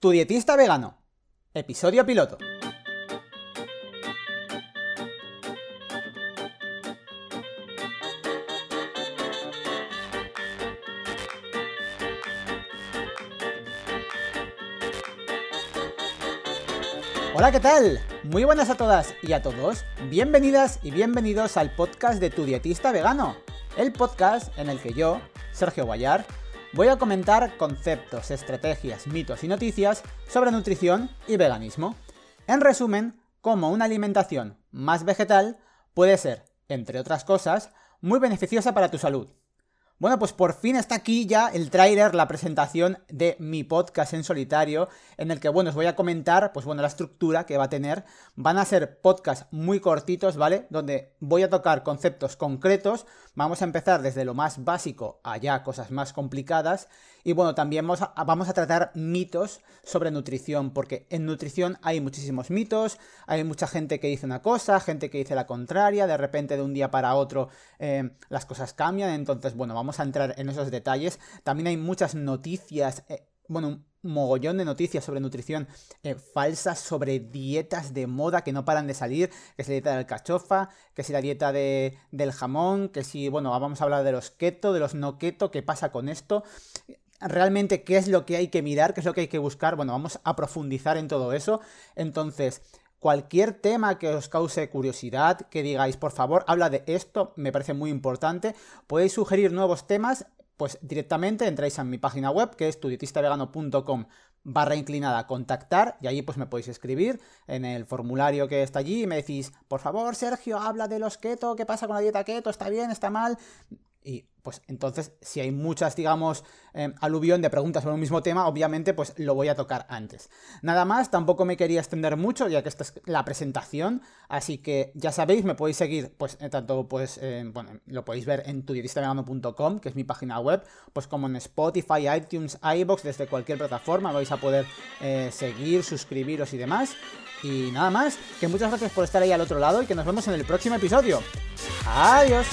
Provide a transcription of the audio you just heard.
Tu dietista vegano. Episodio piloto. Hola, ¿qué tal? Muy buenas a todas y a todos. Bienvenidas y bienvenidos al podcast de Tu dietista vegano. El podcast en el que yo, Sergio Guayar, voy a comentar conceptos, estrategias, mitos y noticias sobre nutrición y veganismo. En resumen, cómo una alimentación más vegetal puede ser, entre otras cosas, muy beneficiosa para tu salud. Bueno, pues por fin está aquí ya el trailer, la presentación de mi podcast en solitario, en el que, bueno, os voy a comentar, pues bueno, la estructura que va a tener. Van a ser podcasts muy cortitos, ¿vale? Donde voy a tocar conceptos concretos. Vamos a empezar desde lo más básico allá cosas más complicadas. Y bueno, también vamos a, vamos a tratar mitos sobre nutrición, porque en nutrición hay muchísimos mitos, hay mucha gente que dice una cosa, gente que dice la contraria, de repente de un día para otro eh, las cosas cambian, entonces bueno, vamos a entrar en esos detalles. También hay muchas noticias, eh, bueno, un mogollón de noticias sobre nutrición eh, falsas, sobre dietas de moda que no paran de salir, que es la dieta del cachofa, que es la dieta de, del jamón, que si, bueno, vamos a hablar de los keto, de los no keto, qué pasa con esto realmente qué es lo que hay que mirar, qué es lo que hay que buscar. Bueno, vamos a profundizar en todo eso. Entonces, cualquier tema que os cause curiosidad, que digáis, por favor, habla de esto, me parece muy importante. Podéis sugerir nuevos temas, pues directamente entráis a mi página web, que es tudietistavegano.com barra inclinada contactar y ahí pues me podéis escribir en el formulario que está allí y me decís, por favor Sergio, habla de los keto, ¿qué pasa con la dieta keto? ¿Está bien? ¿Está mal? Y pues entonces, si hay muchas, digamos, eh, aluvión de preguntas sobre un mismo tema, obviamente, pues lo voy a tocar antes. Nada más, tampoco me quería extender mucho, ya que esta es la presentación, así que ya sabéis, me podéis seguir, pues, eh, tanto, pues, eh, bueno, lo podéis ver en tudietistavegano.com, que es mi página web, pues como en Spotify, iTunes, iBox, desde cualquier plataforma vais a poder seguir, suscribiros y demás. Y nada más, que muchas gracias por estar ahí al otro lado y que nos vemos en el próximo episodio. Adiós.